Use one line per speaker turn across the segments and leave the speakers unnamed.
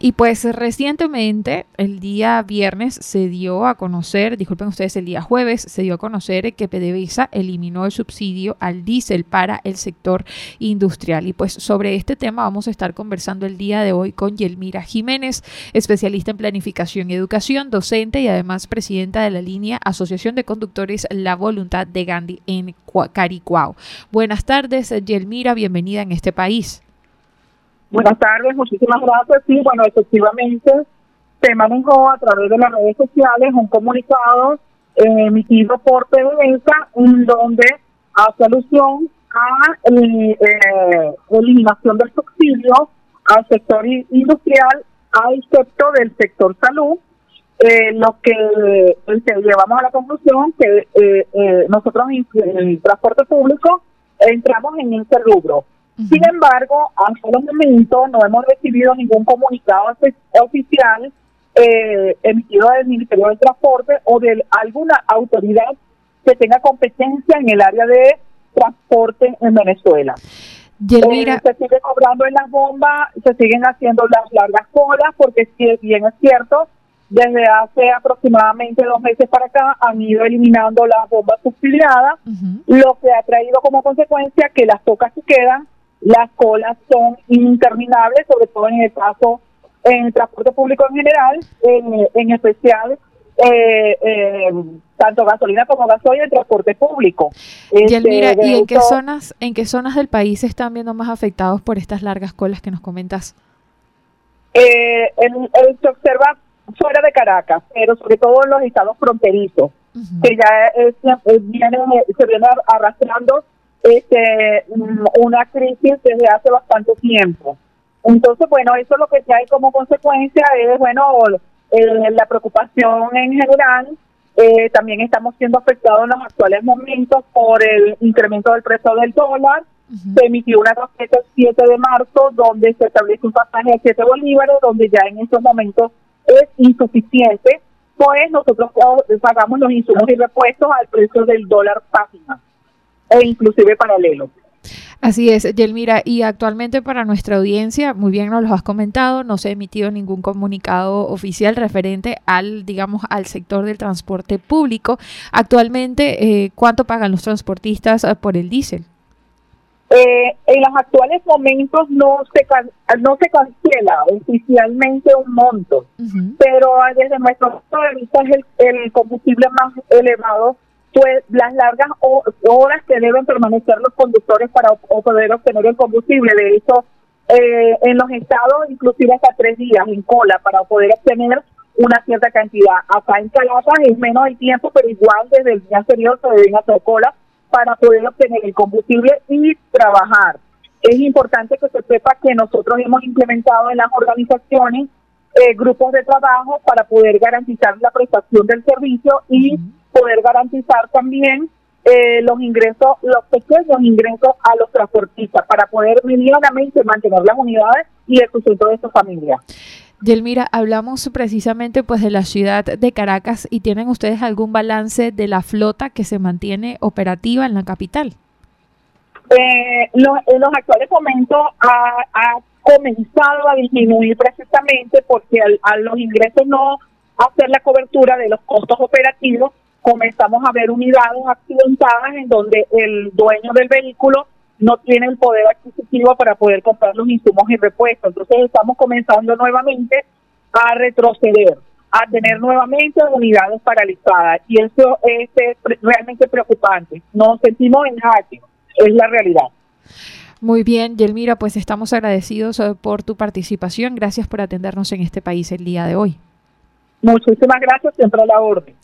Y pues recientemente, el día viernes, se dio a conocer, disculpen ustedes, el día jueves se dio a conocer que PDVSA eliminó el subsidio al diésel para el sector industrial. Y pues sobre este tema vamos a estar conversando el día de hoy con Yelmira Jiménez, especialista en planificación y educación, docente y además presidenta de la línea Asociación de Conductores La Voluntad de Gandhi en Caricuao. Buenas tardes, Yelmira, bienvenida en este país.
Buenas tardes, muchísimas gracias. Sí, bueno, efectivamente se manejó a través de las redes sociales un comunicado eh, emitido por PDVSA donde hace alusión a la eh, eliminación del subsidio al sector industrial, a excepto del sector salud, eh, lo que llevamos a la conclusión que nosotros en el transporte público entramos en ese rubro. Sin embargo, hasta el momento no hemos recibido ningún comunicado oficial eh, emitido del Ministerio del Transporte o de alguna autoridad que tenga competencia en el área de transporte en Venezuela. Eh, se sigue cobrando en las bombas, se siguen haciendo las largas colas, porque si bien es cierto, desde hace aproximadamente dos meses para acá han ido eliminando las bombas subsidiadas, lo que ha traído como consecuencia que las pocas que quedan las colas son interminables, sobre todo en el caso en el transporte público en general, en, especial eh, eh, tanto gasolina como gasoil en transporte público.
y este, ¿y en qué zonas, en qué zonas del país se están viendo más afectados por estas largas colas que nos comentas?
Eh, se observa fuera de Caracas, pero sobre todo en los estados fronterizos, que ya viene, se viene arrastrando este, mm, una crisis desde hace bastante tiempo. Entonces, bueno, eso lo que hay como consecuencia es, bueno, eh, la preocupación en general. Eh, también estamos siendo afectados en los actuales momentos por el incremento del precio del dólar. Se emitió una tarjeta el 7 de marzo donde se establece un pasaje de 7 bolívares, donde ya en estos momentos es insuficiente, pues nosotros pagamos los insumos y repuestos al precio del dólar página e inclusive paralelo.
Así es, Yelmira, y actualmente para nuestra audiencia, muy bien nos lo has comentado, no se ha emitido ningún comunicado oficial referente al, digamos, al sector del transporte público. Actualmente, eh, ¿cuánto pagan los transportistas eh, por el diésel?
Eh, en los actuales momentos no se no se cancela oficialmente un monto, pero desde nuestro punto de vista es el, el combustible más elevado pues las largas horas que deben permanecer los conductores para poder obtener el combustible. De hecho, eh, en los estados, inclusive hasta tres días en cola para poder obtener una cierta cantidad. Acá en Calapa es menos el tiempo, pero igual desde el día anterior se deben hacer cola para poder obtener el combustible y trabajar. Es importante que se sepa que nosotros hemos implementado en las organizaciones eh, grupos de trabajo para poder garantizar la prestación del servicio y poder garantizar también eh, los ingresos, los pequeños ingresos a los transportistas para poder medianamente mantener las unidades y el sustento de su familia.
Yelmira, hablamos precisamente pues de la ciudad de Caracas y tienen ustedes algún balance de la flota que se mantiene operativa en la capital.
Eh, en los actuales momentos ha, comenzado a disminuir precisamente porque a los ingresos no hacer la cobertura de los costos operativos, comenzamos a ver unidades accidentadas en donde el dueño del vehículo no tiene el poder adquisitivo para poder comprar los insumos y repuestos. Entonces estamos comenzando nuevamente a retroceder, a tener nuevamente unidades paralizadas y eso es realmente preocupante. Nos sentimos en jaque, es la realidad.
Muy bien, Yelmira, pues estamos agradecidos eh, por tu participación. Gracias por atendernos en este país el día de hoy.
Muchísimas gracias, siempre a la orden.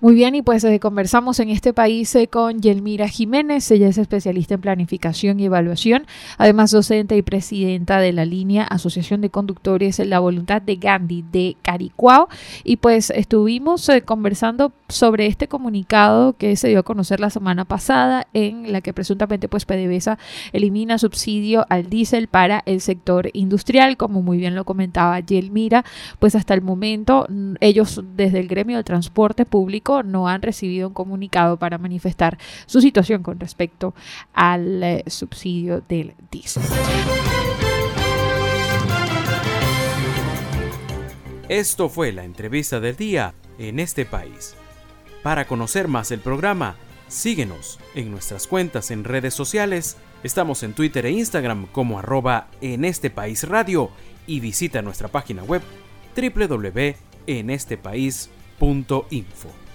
Muy bien, y pues eh, conversamos en este país eh, con Yelmira Jiménez, ella es especialista en planificación y evaluación, además docente y presidenta de la línea Asociación de Conductores La Voluntad de Gandhi de Caricuao, y pues estuvimos eh, conversando sobre este comunicado que se dio a conocer la semana pasada en la que presuntamente pues PDVSA elimina subsidio al diésel para el sector industrial, como muy bien lo comentaba Yelmira, pues hasta el momento ellos desde el gremio del transporte público no han recibido un comunicado para manifestar su situación con respecto al eh, subsidio del diésel.
Esto fue la entrevista del día en este país. Para conocer más el programa, síguenos en nuestras cuentas en redes sociales. Estamos en Twitter e Instagram como arroba en este país radio y visita nuestra página web www.enestepais.info.